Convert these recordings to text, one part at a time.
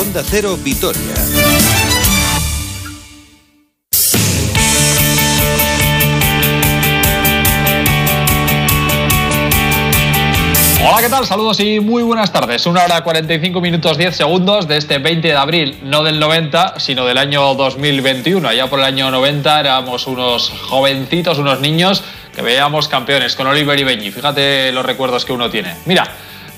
Onda Cero Vitoria. Hola, ¿qué tal? Saludos y muy buenas tardes. Una hora 45 minutos 10 segundos de este 20 de abril, no del 90, sino del año 2021. Allá por el año 90 éramos unos jovencitos, unos niños que veíamos campeones con Oliver y Beñi. Fíjate los recuerdos que uno tiene. Mira,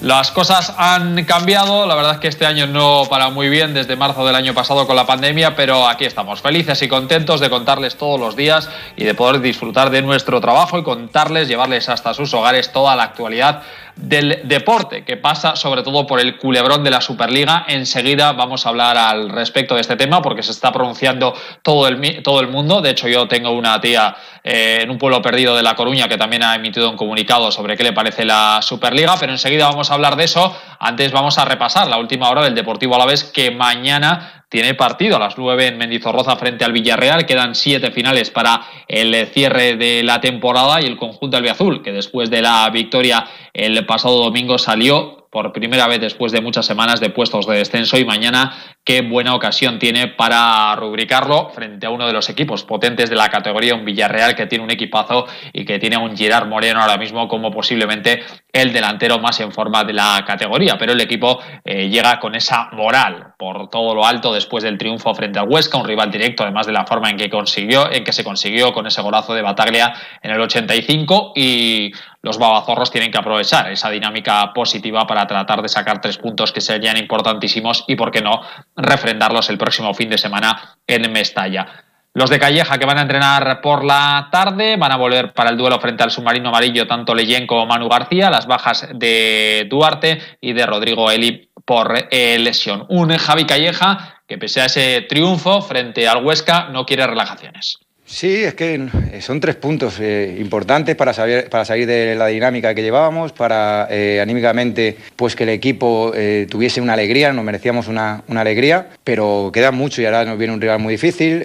las cosas han cambiado, la verdad es que este año no para muy bien desde marzo del año pasado con la pandemia, pero aquí estamos, felices y contentos de contarles todos los días y de poder disfrutar de nuestro trabajo y contarles, llevarles hasta sus hogares toda la actualidad del deporte, que pasa sobre todo por el culebrón de la Superliga. Enseguida vamos a hablar al respecto de este tema porque se está pronunciando todo el, todo el mundo. De hecho, yo tengo una tía eh, en un pueblo perdido de La Coruña que también ha emitido un comunicado sobre qué le parece la Superliga, pero enseguida vamos hablar de eso. Antes vamos a repasar la última hora del Deportivo Alavés que mañana tiene partido a las 9 en Mendizorroza frente al Villarreal. Quedan siete finales para el cierre de la temporada y el conjunto albiazul, que después de la victoria el pasado domingo salió por primera vez después de muchas semanas de puestos de descenso y mañana qué buena ocasión tiene para rubricarlo frente a uno de los equipos potentes de la categoría, un Villarreal que tiene un equipazo y que tiene un Gerard Moreno ahora mismo como posiblemente el delantero más en forma de la categoría, pero el equipo eh, llega con esa moral por todo lo alto después del triunfo frente al Huesca, un rival directo además de la forma en que consiguió, en que se consiguió con ese golazo de Bataglia en el 85 y los babazorros tienen que aprovechar esa dinámica positiva para tratar de sacar tres puntos que serían importantísimos y, por qué no, refrendarlos el próximo fin de semana en Mestalla. Los de Calleja que van a entrenar por la tarde van a volver para el duelo frente al submarino amarillo tanto Leyen como Manu García, las bajas de Duarte y de Rodrigo Eli por lesión. Un Javi Calleja que pese a ese triunfo frente al Huesca no quiere relajaciones. Sí, es que son tres puntos eh, importantes para, saber, para salir de la dinámica que llevábamos, para eh, anímicamente pues que el equipo eh, tuviese una alegría, nos merecíamos una, una, alegría, pero queda mucho y ahora nos viene un rival muy difícil,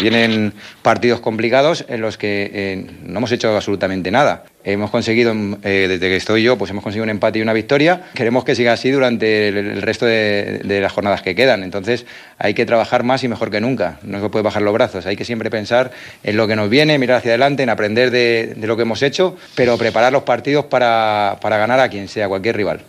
vienen partidos complicados en los que no hemos hecho absolutamente nada. Hemos conseguido, eh, desde que estoy yo, pues hemos conseguido un empate y una victoria. Queremos que siga así durante el, resto de, las jornadas que quedan. Entonces hay que trabajar más y mejor que nunca. No se puede bajar los brazos. Hay que siempre pensar en lo que nos viene, mirar hacia adelante, en aprender de, lo que hemos hecho, pero preparar los partidos para, para ganar a quien sea, cualquier rival.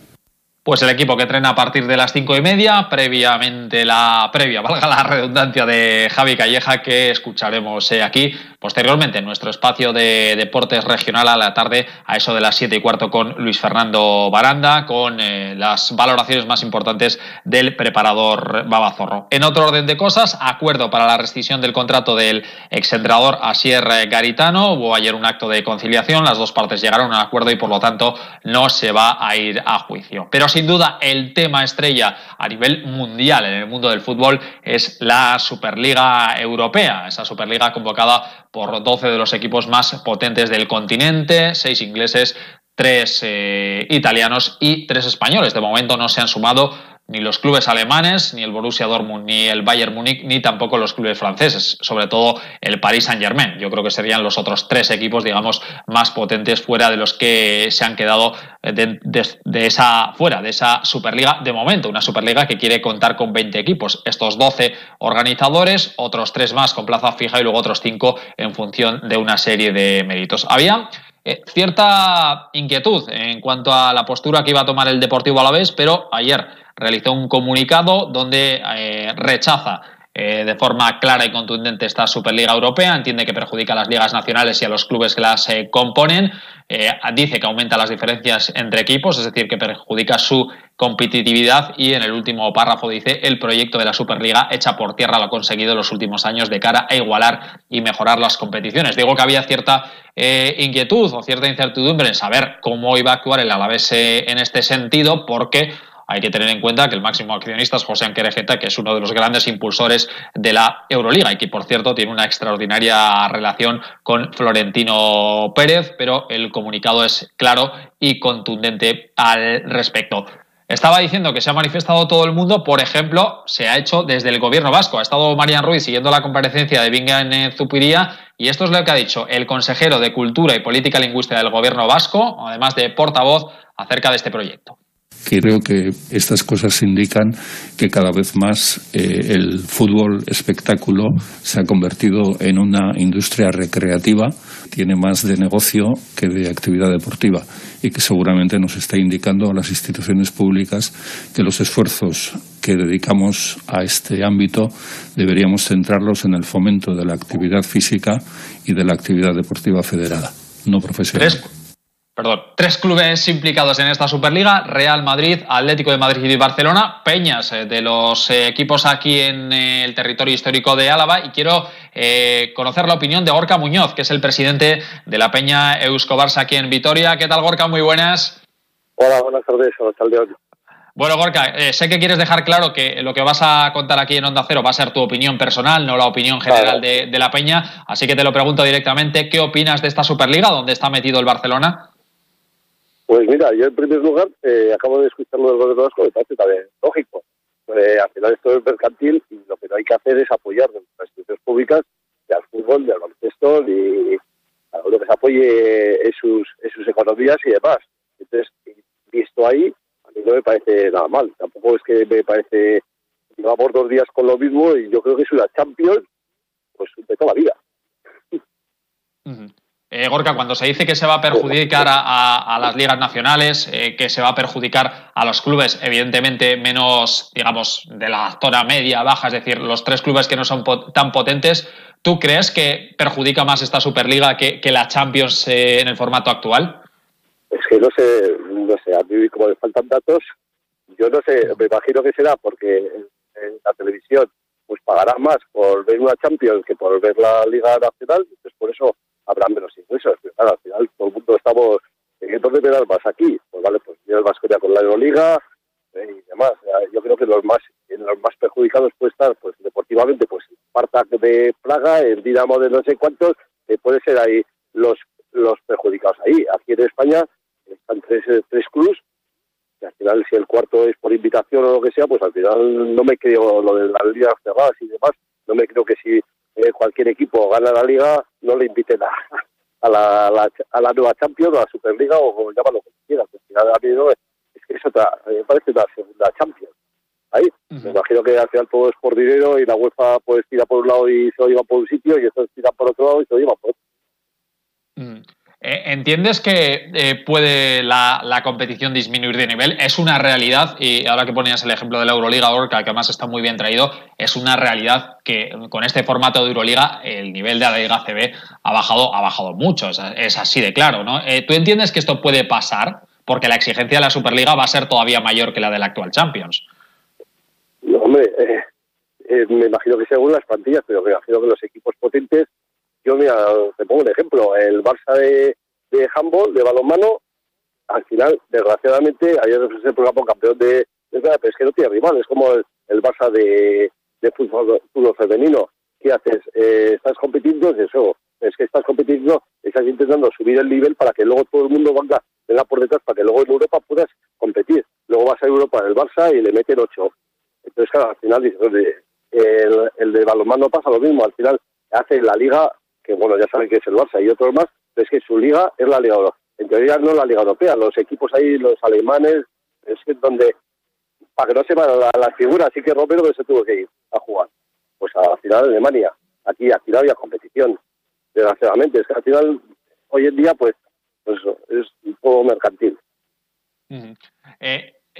Pues el equipo que entrena a partir de las cinco y media, previamente la previa, valga la redundancia de Javi Calleja, que escucharemos eh, aquí posteriormente en nuestro espacio de deportes regional a la tarde, a eso de las siete y cuarto con Luis Fernando Baranda, con eh, las valoraciones más importantes del preparador Babazorro. En otro orden de cosas, acuerdo para la rescisión del contrato del exentrenador Asier Garitano. Hubo ayer un acto de conciliación, las dos partes llegaron a un acuerdo y por lo tanto no se va a ir a juicio. Pero sin duda el tema estrella a nivel mundial en el mundo del fútbol es la Superliga Europea, esa Superliga convocada por 12 de los equipos más potentes del continente, seis ingleses, tres eh, italianos y tres españoles. De momento no se han sumado ni los clubes alemanes, ni el Borussia Dortmund, ni el Bayern Múnich, ni tampoco los clubes franceses, sobre todo el Paris Saint-Germain. Yo creo que serían los otros tres equipos, digamos, más potentes fuera de los que se han quedado de, esa fuera de esa Superliga de momento, una Superliga que quiere contar con 20 equipos, estos 12 organizadores, otros tres más con plaza fija y luego otros cinco en función de una serie de méritos. Había eh, cierta inquietud en cuanto a la postura que iba a tomar el Deportivo Alavés, pero ayer realizó un comunicado donde eh, rechaza eh, de forma clara y contundente esta Superliga Europea, entiende que perjudica a las ligas nacionales y a los clubes que las eh, componen, dice que aumenta las diferencias entre equipos, es decir, que perjudica su competitividad. Y en el último párrafo dice el proyecto de la Superliga echa por tierra lo ha conseguido en los últimos años de cara a igualar y mejorar las competiciones. Digo que había cierta inquietud o cierta incertidumbre en saber cómo iba a actuar el Alavés en este sentido porque hay que tener en cuenta que el máximo accionista es José Anquerejeta, que es uno de los grandes impulsores de la Euroliga y que, por cierto, tiene una extraordinaria relación con Florentino Pérez, pero el comunicado es claro y contundente al respecto. Estaba diciendo que se ha manifestado todo el mundo, por ejemplo, se ha hecho desde el gobierno vasco. Ha estado Marian Ruiz siguiendo la comparecencia de Vinga en Zupiría y esto es lo que ha dicho el consejero de Cultura y Política Lingüística del gobierno vasco, además de portavoz, acerca de este proyecto. Creo que estas cosas indican que cada vez más eh, el fútbol espectáculo se ha convertido en una industria recreativa, tiene más de negocio que de actividad deportiva y que seguramente nos está indicando a las instituciones públicas que los esfuerzos que dedicamos a este ámbito deberíamos centrarlos en el fomento de la actividad física y de la actividad deportiva federada, no profesional perdón, tres clubes implicados en esta Superliga, Real Madrid, Atlético de Madrid y Barcelona, Peñas eh, de los eh, equipos aquí en eh, el territorio histórico de Álava y quiero conocer la opinión de Gorka Muñoz, que es el presidente de la Peña Eusko Barça aquí en Vitoria. ¿Qué tal Gorka? Muy buenas. Hola, buenas tardes, hoy. Bueno, Gorka, sé que quieres dejar claro que lo que vas a contar aquí en Onda Cero va a ser tu opinión personal, no la opinión general de, de la Peña, así que te lo pregunto directamente, ¿qué opinas de esta Superliga donde está metido el Barcelona? Pues mira, yo en primer lugar eh, acabo de escuchar lo del gobierno vasco, me parece también lógico. Eh, al final esto es mercantil y lo que no hay que hacer es apoyar las instituciones públicas y al fútbol, y al baloncesto, y a lo que se apoye en sus, sus economías y demás. Entonces, visto ahí, a mí no me parece nada mal. Tampoco es que me parece, llevamos dos días con lo mismo y yo creo que es una Champions, pues de toda la vida. Eh, Gorka, cuando se dice que se va a perjudicar a, las ligas nacionales, eh, que se va a perjudicar a los clubes, evidentemente menos, digamos, de la zona media, baja, es decir, los tres clubes que no son tan potentes, ¿tú crees que perjudica más esta Superliga que, la Champions eh, en el formato actual? Es que no sé, no sé, a mí como le faltan datos, yo no sé, me imagino que será porque en, la televisión pues pagará más por ver una Champions que por ver la Liga Nacional, entonces por eso habrá menos ingresos. Pero claro, al final todo el mundo estamos en dónde me más aquí. Pues vale, pues el Vasconia con la Euroliga eh, y demás. Yo creo que los más los más perjudicados puede estar, pues deportivamente, pues Spartak de Praga, el Dinamo de no sé cuántos, eh, puede ser ahí los los perjudicados ahí. Aquí en España están tres, eh, tres clubs y al final si el cuarto es por invitación o lo que sea, pues al final no me creo lo de las ligas cerradas y demás, no me creo que si eh, cualquier equipo gana la liga, no le inviten a, a, la, a, la, nueva Champions o a la Superliga o, llámalo como quieras. es que es otra, me parece una segunda Champions. Ahí, me imagino que al final todo es por dinero y la UEFA pues tira por un lado y se lo lleva por un sitio y eso tira por otro lado y se lo lleva por otro. Eh, ¿Entiendes que eh, puede la, competición disminuir de nivel? Es una realidad, y ahora que ponías el ejemplo de la Euroliga Orca, que además está muy bien traído, es una realidad que con este formato de Euroliga el nivel de la Liga CB ha bajado, ha bajado mucho, es, así de claro, ¿no? Eh, ¿Tú entiendes que esto puede pasar? Porque la exigencia de la Superliga va a ser todavía mayor que la de la actual Champions. No, hombre, me imagino que según las plantillas, pero me imagino que los equipos potentes yo, mira, te pongo un ejemplo. El Barça de, de handball, de balonmano, al final, desgraciadamente, ayer se proclamó campeón de, pero es que no tiene rival. Es como el, Barça de, de fútbol, femenino. ¿Qué haces? Eh, ¿Estás compitiendo? Es eso. Es que estás compitiendo, estás intentando subir el nivel para que luego todo el mundo venga, venga por detrás, para que luego en Europa puedas competir. Luego vas a Europa el Barça y le meten ocho. Entonces, claro, al final el, el de balonmano pasa lo mismo. Al final hace la liga que bueno, ya saben que es el Barça y otros más, es que su liga es la Liga Europea. En teoría no la Liga Europea, los equipos ahí, los alemanes, es donde, para que no se van las la figuras, así que Romero se tuvo que ir a jugar. Pues a la final de Alemania, aquí, aquí no había competición, desgraciadamente. Es que al final, hoy en día, pues, pues es un poco mercantil.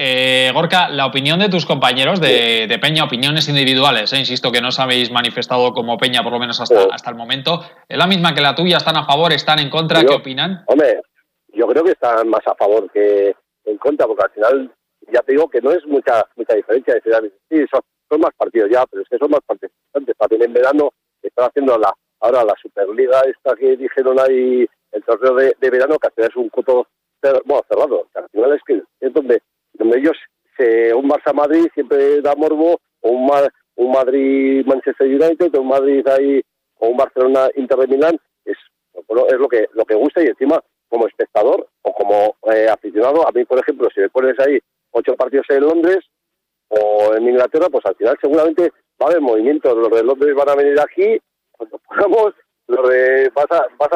Eh, Gorka, la opinión de tus compañeros de, Peña, opiniones individuales, eh, insisto que no os habéis manifestado como Peña por lo menos hasta, hasta el momento, ¿es la misma que la tuya? ¿Están a favor, están en contra? ¿Qué opinan? Hombre, yo creo que están más a favor que en contra, porque al final ya te digo que no es mucha mucha diferencia. sí, son, más partidos ya, pero es que son más participantes. También en verano están haciendo la ahora la Superliga esta que dijeron ahí, el torneo de, verano, que al final es un coto bueno, cerrado. al final es que es donde ellos, se, un Barça-Madrid siempre da morbo, o un, un Madrid-Manchester United, o un Madrid ahí, o un Barcelona-Inter de Milán, es, es lo que, lo que gusta y encima, como espectador o como eh, aficionado, a mí, por ejemplo, si me pones ahí ocho partidos en Londres o en Inglaterra, pues al final seguramente va a haber movimientos. Los de Londres van a venir aquí, cuando podamos, los de vas a, vas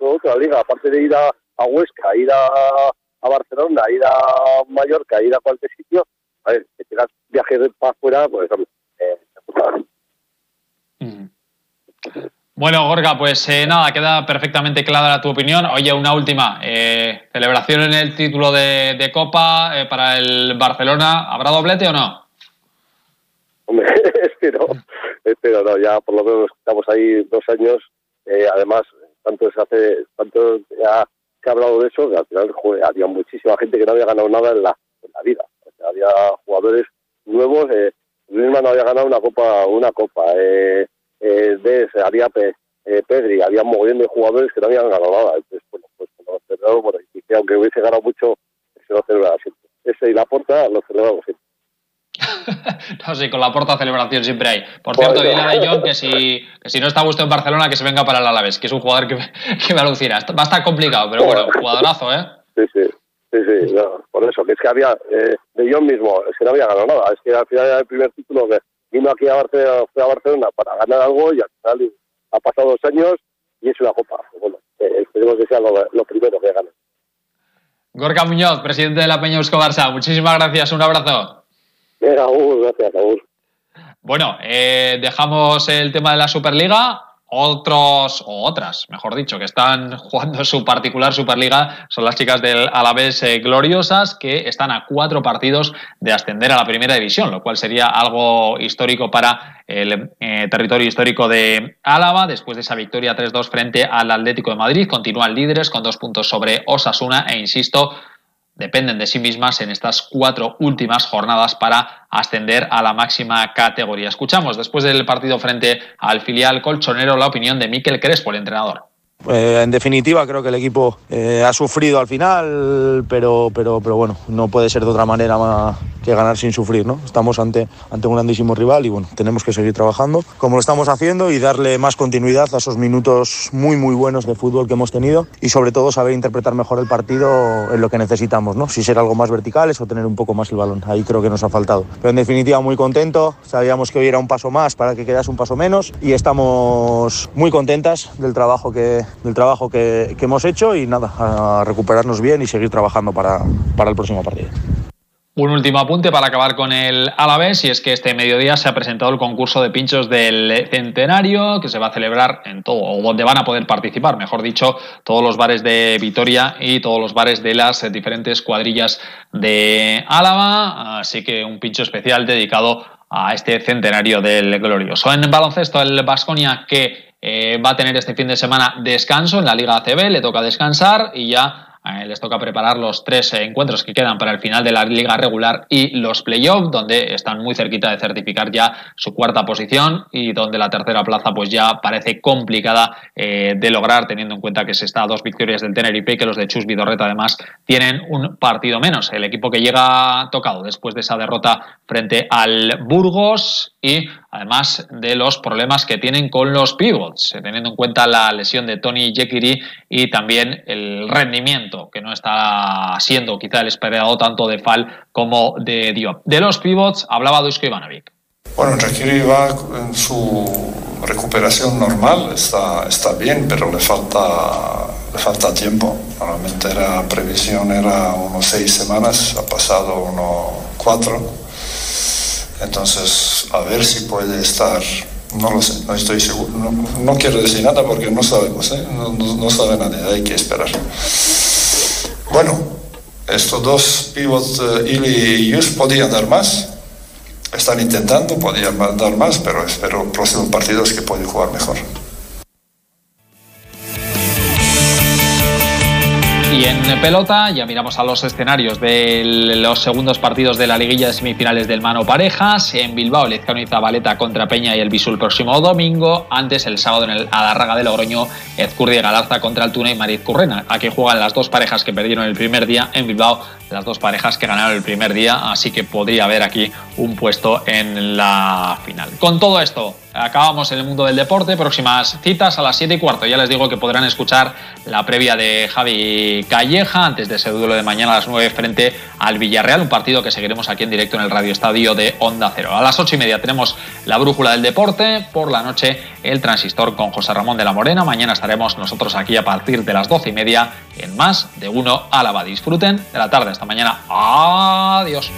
otra liga, aparte de ir a, a Huesca, ir a, a Barcelona, ir a Mallorca, ir a cualquier sitio, a ver, que tengas viajes para afuera, pues eh, mm. Bueno, Gorga, pues eh, nada, queda perfectamente clara tu opinión. Oye, una última. Eh, ¿Celebración en el título de, Copa eh, para el Barcelona? ¿Habrá doblete o no? Hombre, espero, espero, no, ya por lo menos estamos ahí dos años. además, tanto se hace, tanto ya se ha hablado de eso, que al final había muchísima gente que no había ganado nada en la, en la vida. había jugadores nuevos, eh, no había ganado una copa, una copa. Eh, eh, de había eh, Pedri, había un mogollón de jugadores que no habían ganado nada. Entonces, bueno, pues celebramos, bueno, y que aunque hubiese ganado mucho, se lo celebraba siempre. Ese y la porta lo celebramos siempre. no, sí, con la porta celebración siempre hay. Por cierto, dile a John que si, que si no está a gusto en Barcelona, que se venga para el Alavés, que es un jugador que, que me alucina. Va a estar complicado, pero bueno, jugadorazo, ¿eh? Sí, sí. Sí, sí, por eso, que es que había, eh, de John mismo, es que no había ganado nada, es que al final era el primer título que vino aquí a Barcelona, a Barcelona para ganar algo y al final ha pasado dos años y es una copa. Bueno, eh, esperemos que sea lo, primero que gane. Gorka Muñoz, presidente de la Peña Eusko Barça, muchísimas gracias, un abrazo. Venga, gracias, Raúl. Bueno, eh, dejamos el tema de la Superliga otros, o otras, mejor dicho, que están jugando su particular Superliga son las chicas del Alavés eh, Gloriosas, que están a cuatro partidos de ascender a la primera división, lo cual sería algo histórico para el eh, territorio histórico de Álava. Después de esa victoria 3-2 frente al Atlético de Madrid, continúan líderes con dos puntos sobre Osasuna e, insisto, dependen de sí mismas en estas cuatro últimas jornadas para ascender a la máxima categoría. Escuchamos después del partido frente al filial colchonero la opinión de Miquel Crespo, el entrenador. Eh, en definitiva, creo que el equipo eh, ha sufrido al final, pero, pero, pero bueno, no puede ser de otra manera que ganar sin sufrir. ¿no? Estamos ante, ante un grandísimo rival y bueno, tenemos que seguir trabajando como lo estamos haciendo y darle más continuidad a esos minutos muy, muy buenos de fútbol que hemos tenido y sobre todo saber interpretar mejor el partido en lo que necesitamos. ¿no? Si ser algo más verticales o tener un poco más el balón. Ahí creo que nos ha faltado. Pero en definitiva, muy contento. Sabíamos que hoy era un paso más para que quedase un paso menos y estamos muy contentas del trabajo que del trabajo que, hemos hecho y nada, a recuperarnos bien y seguir trabajando para, para el próximo partido. Un último apunte para acabar con el Alavés y es que este mediodía se ha presentado el concurso de pinchos del Centenario que se va a celebrar en todo, o donde van a poder participar, mejor dicho, todos los bares de Vitoria y todos los bares de las diferentes cuadrillas de Álava, así que un pincho especial dedicado a este centenario del glorioso. En baloncesto, el Vasconia que eh, va a tener este fin de semana descanso en la Liga ACB, le toca descansar y ya les toca preparar los tres encuentros que quedan para el final de la liga regular y los playoffs, donde están muy cerquita de certificar ya su cuarta posición y donde la tercera plaza pues ya parece complicada eh, de lograr, teniendo en cuenta que se está a dos victorias del Tenerife y que los de Chus Vidorreta además tienen un partido menos. El equipo que llega tocado después de esa derrota frente al Burgos y además de los problemas que tienen con los pivots, eh, teniendo en cuenta la lesión de Tony Jekiri y también el rendimiento que no está siendo quizá el esperado tanto de Fal como de Diop. De los pivots hablaba Dusko Ivanovic. Bueno, Jekiri va en su recuperación normal, está, está bien, pero le falta, le falta tiempo. Normalmente la previsión era unos seis semanas, ha pasado unos cuatro entonces, a ver si puede estar, no lo sé, no estoy seguro, no, quiero decir nada porque no sabemos, ¿eh? no, no, sabe nadie, hay que esperar. Bueno, estos dos pivots, uh, Ili y Yus, podían dar más, están intentando, podían dar más, pero espero próximos partidos que pueden jugar mejor. En pelota ya miramos a los escenarios de los segundos partidos de la liguilla de semifinales del Mano Parejas. En Bilbao, Lezcano y Zabaleta contra Peña y el Visul el próximo domingo. Antes, el sábado en el Adarraga de Logroño, Ezcurdi y Galarza contra Altuna y Mariz Currena. Aquí juegan las dos parejas que perdieron el primer día en Bilbao, las dos parejas que ganaron el primer día. Así que podría haber aquí un puesto en la final. Con todo esto, acabamos en el mundo del deporte. Próximas citas a las 7 y cuarto. Ya les digo que podrán escuchar la previa de Javi Calleja antes de ese duelo de mañana a las 9 frente al Villarreal, un partido que seguiremos aquí en directo en el Radio Estadio de Onda Cero. A las 8 y media tenemos la brújula del deporte. Por la noche, el transistor con José Ramón de la Morena. Mañana estaremos nosotros aquí a partir de las 12 y media en más de uno Álava. Disfruten de la tarde. Hasta mañana. Adiós.